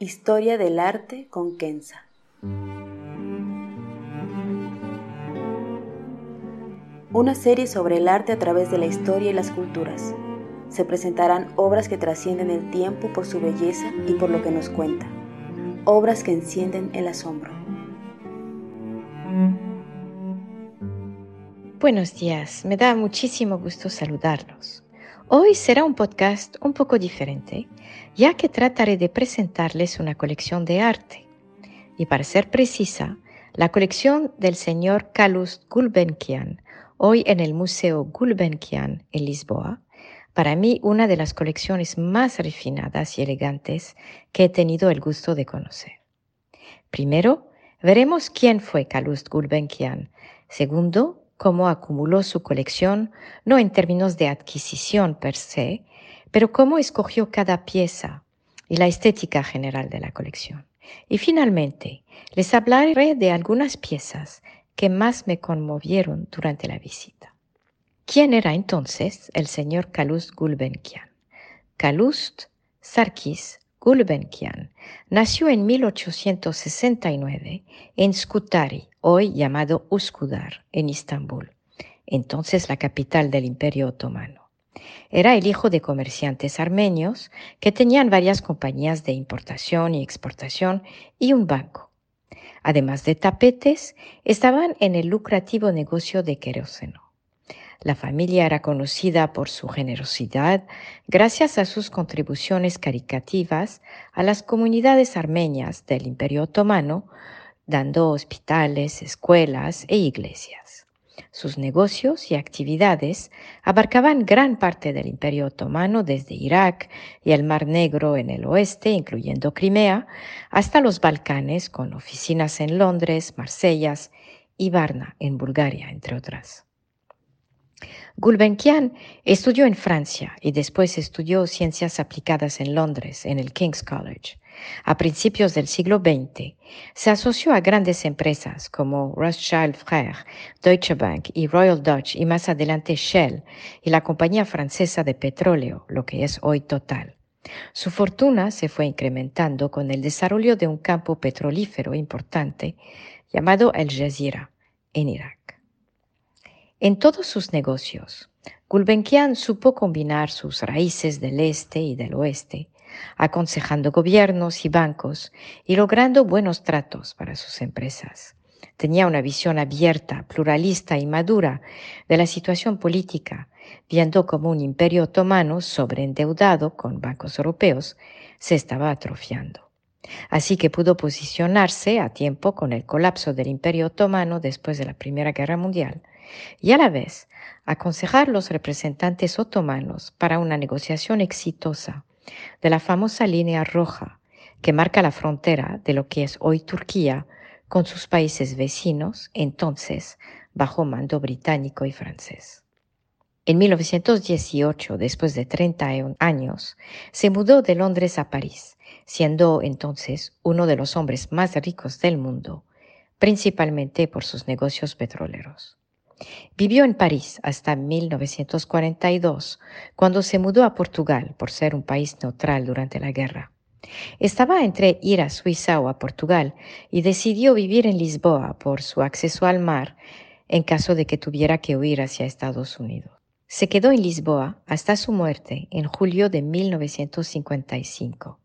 Historia del arte con Kenza. Una serie sobre el arte a través de la historia y las culturas. Se presentarán obras que trascienden el tiempo por su belleza y por lo que nos cuenta. Obras que encienden el asombro. Buenos días, me da muchísimo gusto saludarlos. Hoy será un podcast un poco diferente, ya que trataré de presentarles una colección de arte. Y para ser precisa, la colección del señor Calouste Gulbenkian, hoy en el Museo Gulbenkian en Lisboa, para mí una de las colecciones más refinadas y elegantes que he tenido el gusto de conocer. Primero, veremos quién fue Calouste Gulbenkian. Segundo, cómo acumuló su colección, no en términos de adquisición per se, pero cómo escogió cada pieza y la estética general de la colección. Y finalmente, les hablaré de algunas piezas que más me conmovieron durante la visita. ¿Quién era entonces el señor Calouste Gulbenkian? Calouste Sarkis Gulbenkian nació en 1869 en Skutari, hoy llamado Uskudar, en Istambul, entonces la capital del Imperio Otomano. Era el hijo de comerciantes armenios que tenían varias compañías de importación y exportación y un banco. Además de tapetes, estaban en el lucrativo negocio de queroseno. La familia era conocida por su generosidad gracias a sus contribuciones caricativas a las comunidades armenias del Imperio Otomano, dando hospitales, escuelas e iglesias. Sus negocios y actividades abarcaban gran parte del Imperio Otomano desde Irak y el Mar Negro en el oeste, incluyendo Crimea, hasta los Balcanes, con oficinas en Londres, Marsellas y Varna, en Bulgaria, entre otras. Gulbenkian estudió en Francia y después estudió ciencias aplicadas en Londres, en el King's College. A principios del siglo XX, se asoció a grandes empresas como Rothschild Frères, Deutsche Bank y Royal Dutch y más adelante Shell y la compañía francesa de petróleo, lo que es hoy Total. Su fortuna se fue incrementando con el desarrollo de un campo petrolífero importante llamado El Jazeera, en Irak. En todos sus negocios, Gulbenkian supo combinar sus raíces del este y del oeste, aconsejando gobiernos y bancos y logrando buenos tratos para sus empresas. Tenía una visión abierta, pluralista y madura de la situación política, viendo cómo un imperio otomano sobreendeudado con bancos europeos se estaba atrofiando. Así que pudo posicionarse a tiempo con el colapso del imperio otomano después de la Primera Guerra Mundial y a la vez aconsejar los representantes otomanos para una negociación exitosa de la famosa línea roja que marca la frontera de lo que es hoy Turquía con sus países vecinos, entonces bajo mando británico y francés. En 1918, después de 30 años, se mudó de Londres a París, siendo entonces uno de los hombres más ricos del mundo, principalmente por sus negocios petroleros. Vivió en París hasta 1942, cuando se mudó a Portugal por ser un país neutral durante la guerra. Estaba entre ir a Suiza o a Portugal y decidió vivir en Lisboa por su acceso al mar en caso de que tuviera que huir hacia Estados Unidos. Se quedó en Lisboa hasta su muerte en julio de 1955.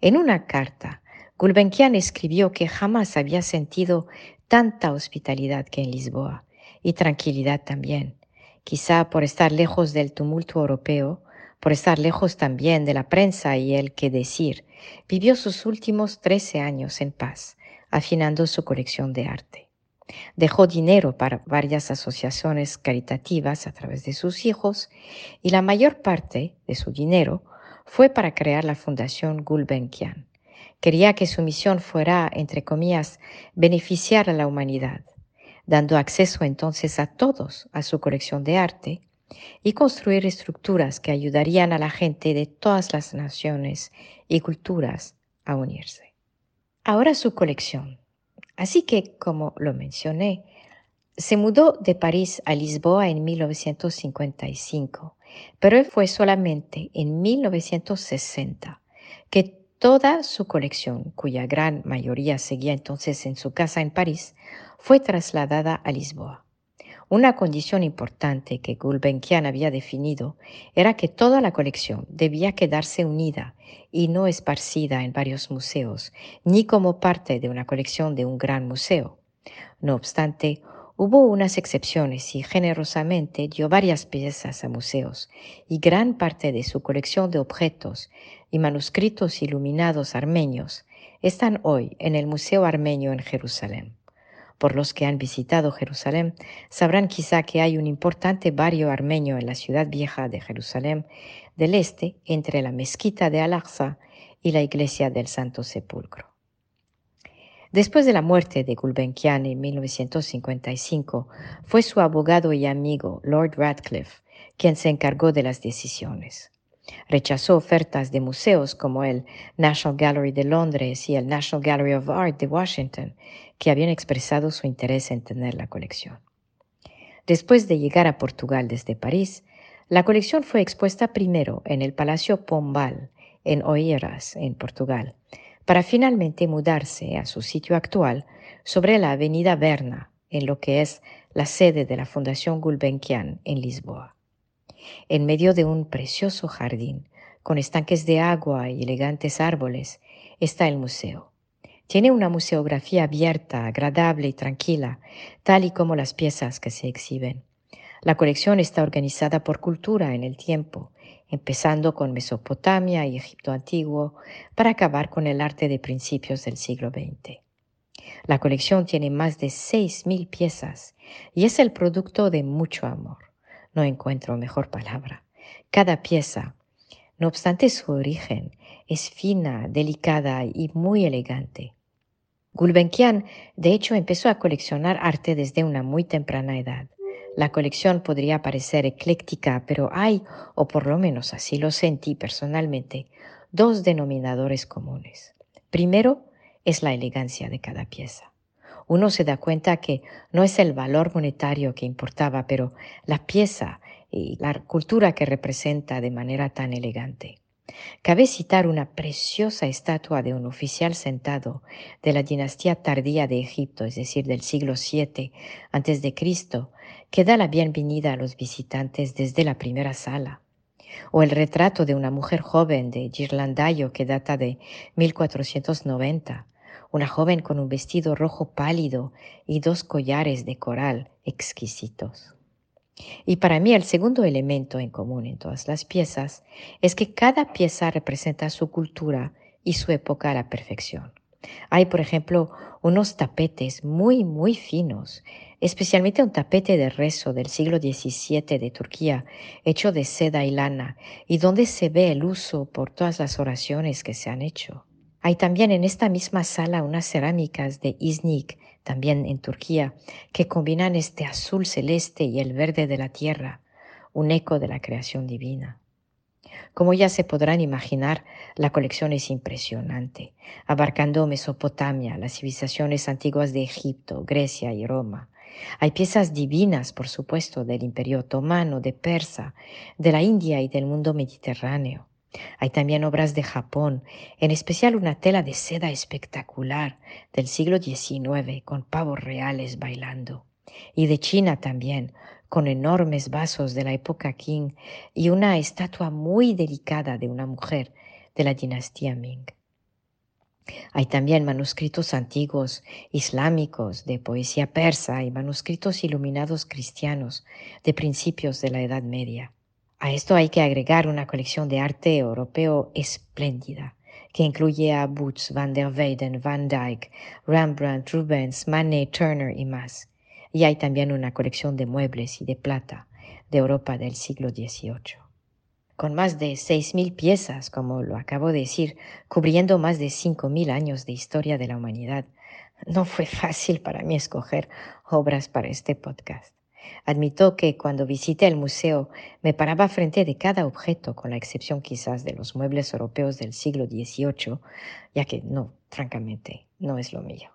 En una carta, Gulbenkian escribió que jamás había sentido tanta hospitalidad que en Lisboa, y tranquilidad también, quizá por estar lejos del tumulto europeo, por estar lejos también de la prensa y el que decir, vivió sus últimos trece años en paz, afinando su colección de arte. Dejó dinero para varias asociaciones caritativas a través de sus hijos y la mayor parte de su dinero fue para crear la Fundación Gulbenkian. Quería que su misión fuera, entre comillas, beneficiar a la humanidad, dando acceso entonces a todos a su colección de arte y construir estructuras que ayudarían a la gente de todas las naciones y culturas a unirse. Ahora su colección. Así que, como lo mencioné, se mudó de París a Lisboa en 1955, pero fue solamente en 1960 que toda su colección, cuya gran mayoría seguía entonces en su casa en París, fue trasladada a Lisboa. Una condición importante que Gulbenkian había definido era que toda la colección debía quedarse unida y no esparcida en varios museos, ni como parte de una colección de un gran museo. No obstante, hubo unas excepciones y generosamente dio varias piezas a museos y gran parte de su colección de objetos y manuscritos iluminados armenios están hoy en el Museo Armenio en Jerusalén. Por los que han visitado Jerusalén, sabrán quizá que hay un importante barrio armenio en la ciudad vieja de Jerusalén del este entre la mezquita de Al-Aqsa y la iglesia del Santo Sepulcro. Después de la muerte de Gulbenkian en 1955, fue su abogado y amigo Lord Radcliffe quien se encargó de las decisiones. Rechazó ofertas de museos como el National Gallery de Londres y el National Gallery of Art de Washington, que habían expresado su interés en tener la colección. Después de llegar a Portugal desde París, la colección fue expuesta primero en el Palacio Pombal, en Oeiras, en Portugal, para finalmente mudarse a su sitio actual sobre la Avenida Berna, en lo que es la sede de la Fundación Gulbenkian en Lisboa. En medio de un precioso jardín, con estanques de agua y elegantes árboles, está el museo. Tiene una museografía abierta, agradable y tranquila, tal y como las piezas que se exhiben. La colección está organizada por cultura en el tiempo, empezando con Mesopotamia y Egipto antiguo, para acabar con el arte de principios del siglo XX. La colección tiene más de 6.000 piezas y es el producto de mucho amor. No encuentro mejor palabra. Cada pieza, no obstante su origen, es fina, delicada y muy elegante. Gulbenkian, de hecho, empezó a coleccionar arte desde una muy temprana edad. La colección podría parecer ecléctica, pero hay, o por lo menos así lo sentí personalmente, dos denominadores comunes. Primero es la elegancia de cada pieza. Uno se da cuenta que no es el valor monetario que importaba, pero la pieza y la cultura que representa de manera tan elegante. Cabe citar una preciosa estatua de un oficial sentado de la dinastía tardía de Egipto, es decir, del siglo VII Cristo, que da la bienvenida a los visitantes desde la primera sala, o el retrato de una mujer joven de Girlandayo que data de 1490, una joven con un vestido rojo pálido y dos collares de coral exquisitos. Y para mí el segundo elemento en común en todas las piezas es que cada pieza representa su cultura y su época a la perfección. Hay, por ejemplo, unos tapetes muy, muy finos, especialmente un tapete de rezo del siglo XVII de Turquía, hecho de seda y lana, y donde se ve el uso por todas las oraciones que se han hecho. Hay también en esta misma sala unas cerámicas de Iznik, también en Turquía, que combinan este azul celeste y el verde de la tierra, un eco de la creación divina. Como ya se podrán imaginar, la colección es impresionante, abarcando Mesopotamia, las civilizaciones antiguas de Egipto, Grecia y Roma. Hay piezas divinas, por supuesto, del Imperio Otomano, de Persa, de la India y del mundo mediterráneo. Hay también obras de Japón, en especial una tela de seda espectacular del siglo XIX con pavos reales bailando. Y de China también, con enormes vasos de la época Qing y una estatua muy delicada de una mujer de la dinastía Ming. Hay también manuscritos antiguos islámicos de poesía persa y manuscritos iluminados cristianos de principios de la Edad Media. A esto hay que agregar una colección de arte europeo espléndida, que incluye a Boots, Van der Weyden, Van Dyck, Rembrandt, Rubens, Manet, Turner y más. Y hay también una colección de muebles y de plata de Europa del siglo XVIII. Con más de 6.000 piezas, como lo acabo de decir, cubriendo más de 5.000 años de historia de la humanidad, no fue fácil para mí escoger obras para este podcast. Admito que cuando visité el museo me paraba frente de cada objeto, con la excepción quizás de los muebles europeos del siglo XVIII, ya que no, francamente, no es lo mío.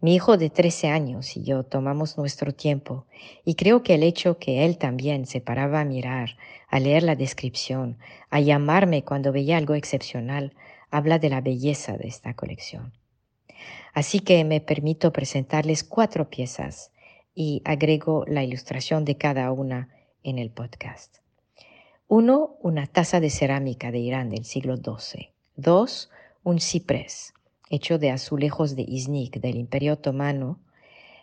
Mi hijo de 13 años y yo tomamos nuestro tiempo y creo que el hecho que él también se paraba a mirar, a leer la descripción, a llamarme cuando veía algo excepcional, habla de la belleza de esta colección. Así que me permito presentarles cuatro piezas y agrego la ilustración de cada una en el podcast. Uno, una taza de cerámica de Irán del siglo XII. Dos, un ciprés, hecho de azulejos de Iznik del Imperio Otomano.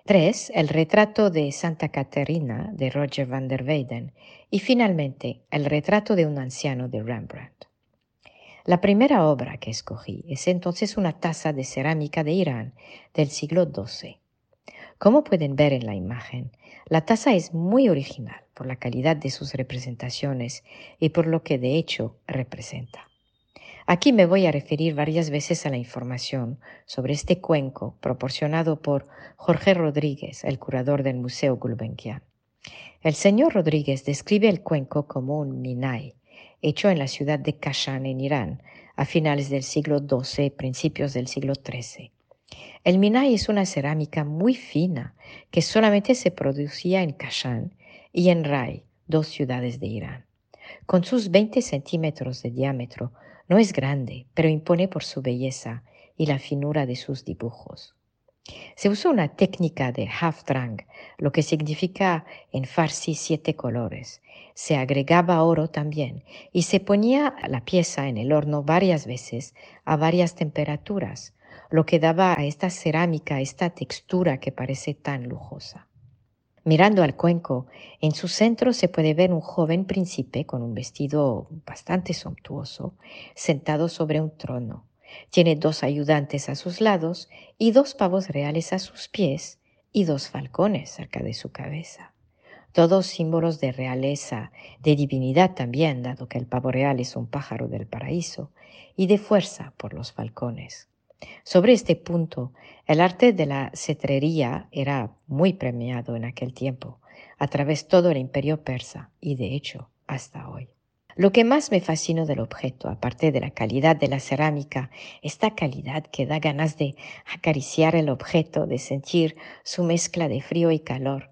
Tres, el retrato de Santa Caterina de Roger van der Weyden. Y finalmente, el retrato de un anciano de Rembrandt. La primera obra que escogí es entonces una taza de cerámica de Irán del siglo XII. Como pueden ver en la imagen, la taza es muy original por la calidad de sus representaciones y por lo que de hecho representa. Aquí me voy a referir varias veces a la información sobre este cuenco proporcionado por Jorge Rodríguez, el curador del Museo Gulbenkian. El señor Rodríguez describe el cuenco como un minai, hecho en la ciudad de Kashan, en Irán, a finales del siglo XII, principios del siglo XIII. El minay es una cerámica muy fina que solamente se producía en Kashan y en Rai, dos ciudades de Irán. Con sus 20 centímetros de diámetro, no es grande, pero impone por su belleza y la finura de sus dibujos. Se usó una técnica de half-drang, lo que significa en farsi siete colores. Se agregaba oro también y se ponía la pieza en el horno varias veces a varias temperaturas, lo que daba a esta cerámica esta textura que parece tan lujosa. Mirando al cuenco, en su centro se puede ver un joven príncipe con un vestido bastante somptuoso, sentado sobre un trono. Tiene dos ayudantes a sus lados y dos pavos reales a sus pies y dos falcones cerca de su cabeza. Todos símbolos de realeza, de divinidad también, dado que el pavo real es un pájaro del paraíso, y de fuerza por los falcones. Sobre este punto, el arte de la cetrería era muy premiado en aquel tiempo, a través todo el imperio persa y de hecho hasta hoy. Lo que más me fascinó del objeto, aparte de la calidad de la cerámica, esta calidad que da ganas de acariciar el objeto, de sentir su mezcla de frío y calor.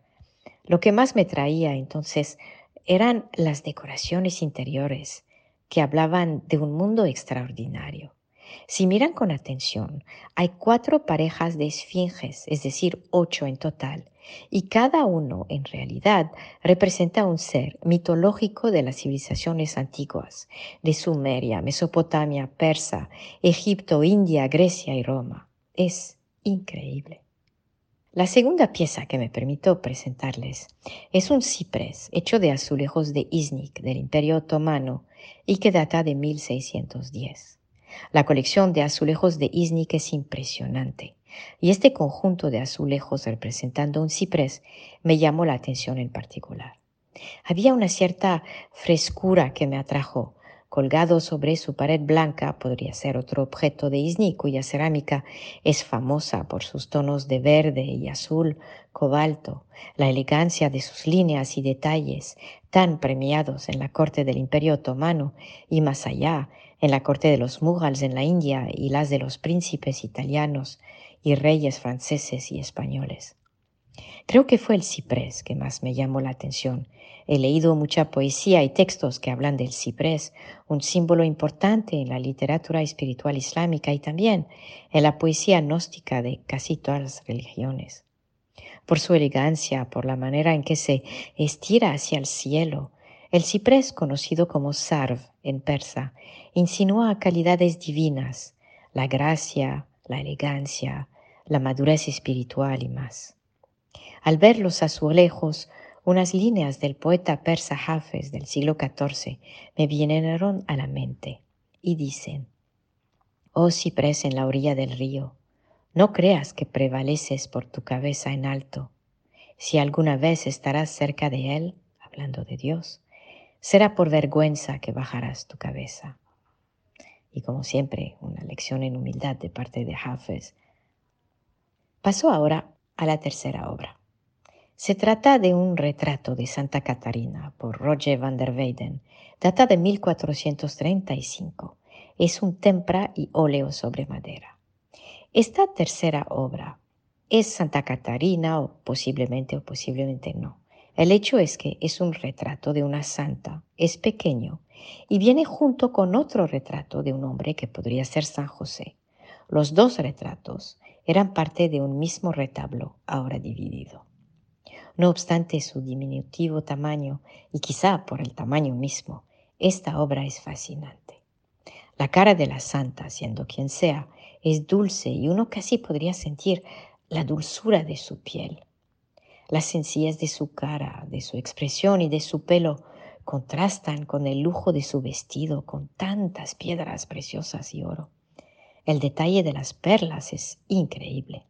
Lo que más me traía entonces eran las decoraciones interiores que hablaban de un mundo extraordinario. Si miran con atención, hay cuatro parejas de esfinges, es decir, ocho en total, y cada uno en realidad representa un ser mitológico de las civilizaciones antiguas, de Sumeria, Mesopotamia, Persa, Egipto, India, Grecia y Roma. Es increíble. La segunda pieza que me permito presentarles es un ciprés hecho de azulejos de Iznik del Imperio Otomano y que data de 1610. La colección de azulejos de Iznik es impresionante y este conjunto de azulejos representando un ciprés me llamó la atención en particular. Había una cierta frescura que me atrajo. Colgado sobre su pared blanca podría ser otro objeto de Iznik cuya cerámica es famosa por sus tonos de verde y azul cobalto, la elegancia de sus líneas y detalles tan premiados en la corte del Imperio Otomano y más allá en la corte de los Mughals en la India y las de los príncipes italianos y reyes franceses y españoles. Creo que fue el ciprés que más me llamó la atención. He leído mucha poesía y textos que hablan del ciprés, un símbolo importante en la literatura espiritual islámica y también en la poesía gnóstica de casi todas las religiones. Por su elegancia, por la manera en que se estira hacia el cielo, el ciprés, conocido como sarv en persa, insinúa calidades divinas, la gracia, la elegancia, la madurez espiritual y más. Al ver los azulejos, unas líneas del poeta persa Hafez del siglo XIV me vinieron a la mente y dicen, Oh ciprés en la orilla del río, no creas que prevaleces por tu cabeza en alto. Si alguna vez estarás cerca de él, hablando de Dios, será por vergüenza que bajarás tu cabeza. Y como siempre, una lección en humildad de parte de Hafez. Paso ahora a la tercera obra. Se trata de un retrato de Santa Catarina por Roger van der Weyden, data de 1435 es un tempra y óleo sobre madera. Esta tercera obra es Santa Catarina o posiblemente o posiblemente no. El hecho es que es un retrato de una santa, es pequeño y viene junto con otro retrato de un hombre que podría ser San José. Los dos retratos eran parte de un mismo retablo, ahora dividido. No obstante su diminutivo tamaño, y quizá por el tamaño mismo, esta obra es fascinante. La cara de la santa, siendo quien sea, es dulce y uno casi podría sentir la dulzura de su piel. Las sencillez de su cara, de su expresión y de su pelo contrastan con el lujo de su vestido con tantas piedras preciosas y oro. El detalle de las perlas es increíble.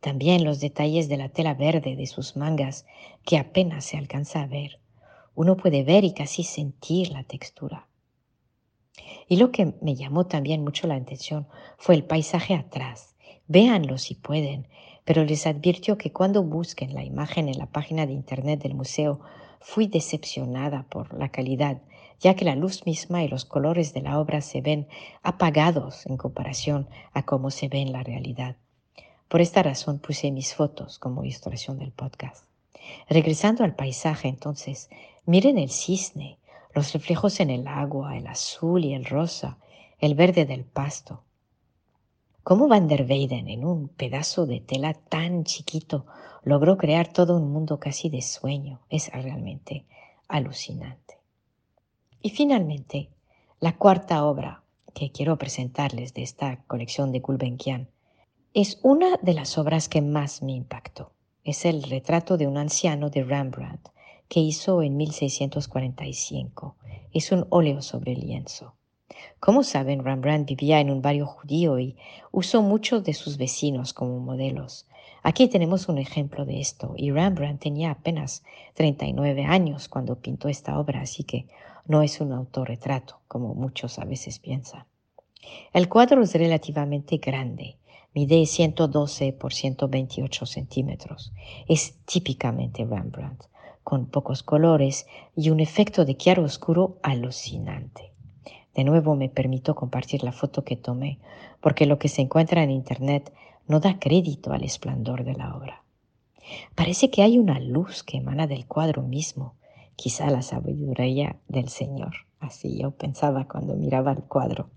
También los detalles de la tela verde de sus mangas que apenas se alcanza a ver. Uno puede ver y casi sentir la textura. Y lo que me llamó también mucho la atención fue el paisaje atrás. Véanlo si pueden, pero les advirtió que cuando busquen la imagen en la página de internet del museo, fui decepcionada por la calidad, ya que la luz misma y los colores de la obra se ven apagados en comparación a cómo se ve en la realidad. Por esta razón puse mis fotos como ilustración del podcast. Regresando al paisaje entonces, miren el cisne, los reflejos en el agua, el azul y el rosa, el verde del pasto. ¿Cómo Van der Weyden, en un pedazo de tela tan chiquito, logró crear todo un mundo casi de sueño? Es realmente alucinante. Y finalmente, la cuarta obra que quiero presentarles de esta colección de Gulbenkian es una de las obras que más me impactó. Es el retrato de un anciano de Rembrandt que hizo en 1645. Es un óleo sobre lienzo. Como saben, Rembrandt vivía en un barrio judío y usó muchos de sus vecinos como modelos. Aquí tenemos un ejemplo de esto, y Rembrandt tenía apenas 39 años cuando pintó esta obra, así que no es un autorretrato, como muchos a veces piensan. El cuadro es relativamente grande, mide 112 por 128 centímetros. Es típicamente Rembrandt con pocos colores y un efecto de claro oscuro alucinante. De nuevo me permito compartir la foto que tomé, porque lo que se encuentra en Internet no da crédito al esplendor de la obra. Parece que hay una luz que emana del cuadro mismo, quizá la sabiduría del Señor. Así yo pensaba cuando miraba el cuadro.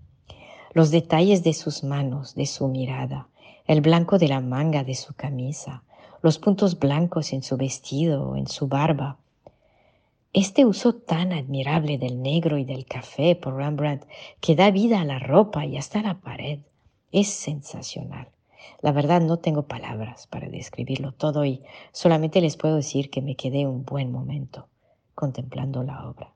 Los detalles de sus manos, de su mirada, el blanco de la manga de su camisa, los puntos blancos en su vestido, en su barba. Este uso tan admirable del negro y del café por Rembrandt que da vida a la ropa y hasta a la pared es sensacional. La verdad no tengo palabras para describirlo todo y solamente les puedo decir que me quedé un buen momento contemplando la obra.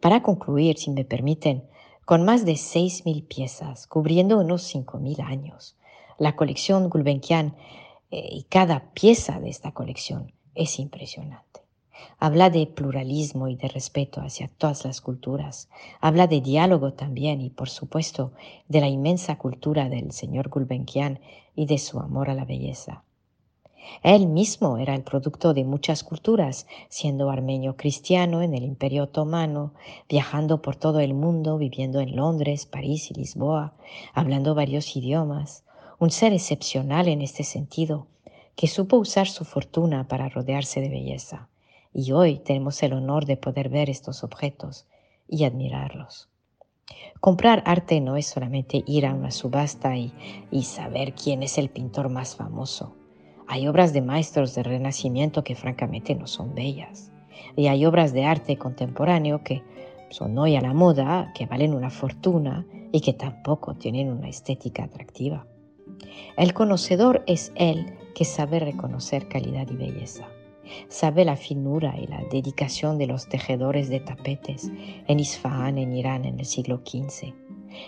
Para concluir, si me permiten, con más de 6.000 piezas, cubriendo unos 5.000 años, la colección Gulbenkian eh, y cada pieza de esta colección es impresionante. Habla de pluralismo y de respeto hacia todas las culturas. Habla de diálogo también y, por supuesto, de la inmensa cultura del señor Gulbenkian y de su amor a la belleza. Él mismo era el producto de muchas culturas, siendo armenio cristiano en el Imperio Otomano, viajando por todo el mundo, viviendo en Londres, París y Lisboa, hablando varios idiomas, un ser excepcional en este sentido, que supo usar su fortuna para rodearse de belleza. Y hoy tenemos el honor de poder ver estos objetos y admirarlos. Comprar arte no es solamente ir a una subasta y, y, saber quién es el pintor más famoso. Hay obras de maestros del Renacimiento que francamente no son bellas. Y hay obras de arte contemporáneo que son hoy a la moda, que valen una fortuna y que tampoco tienen una estética atractiva. El conocedor es el que sabe reconocer calidad y belleza. Sabe la finura y la dedicación de los tejedores de tapetes en Isfahan, en Irán, en el siglo XV.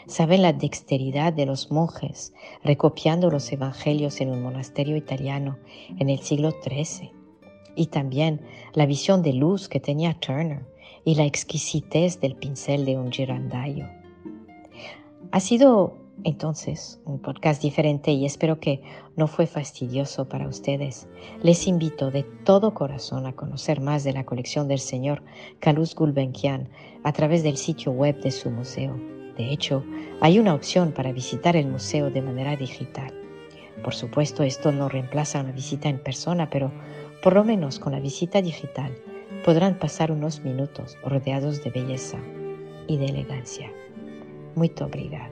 Sabe la dexteridad de los monjes recopiando los evangelios en un monasterio italiano en el siglo XIII. Y también la visión de luz que tenía Turner y la exquisitez del pincel de un girandayo. Ha sido entonces un podcast diferente y espero que no fue fastidioso para ustedes. Les invito de todo corazón a conocer más de la colección del señor Kalus Gulbenkian a través del sitio web de su museo. De hecho, hay una opción para visitar el museo de manera digital. Por supuesto, esto no reemplaza una visita en persona, pero por lo menos con la visita digital podrán pasar unos minutos rodeados de belleza y de elegancia. Muy obrigada.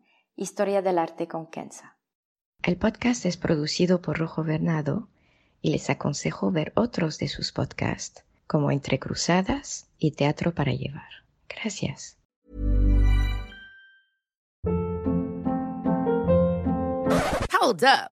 Historia del Arte con Kenza. El podcast es producido por Rojo Bernado y les aconsejo ver otros de sus podcasts como Entre Cruzadas y Teatro para Llevar. Gracias. Hold up.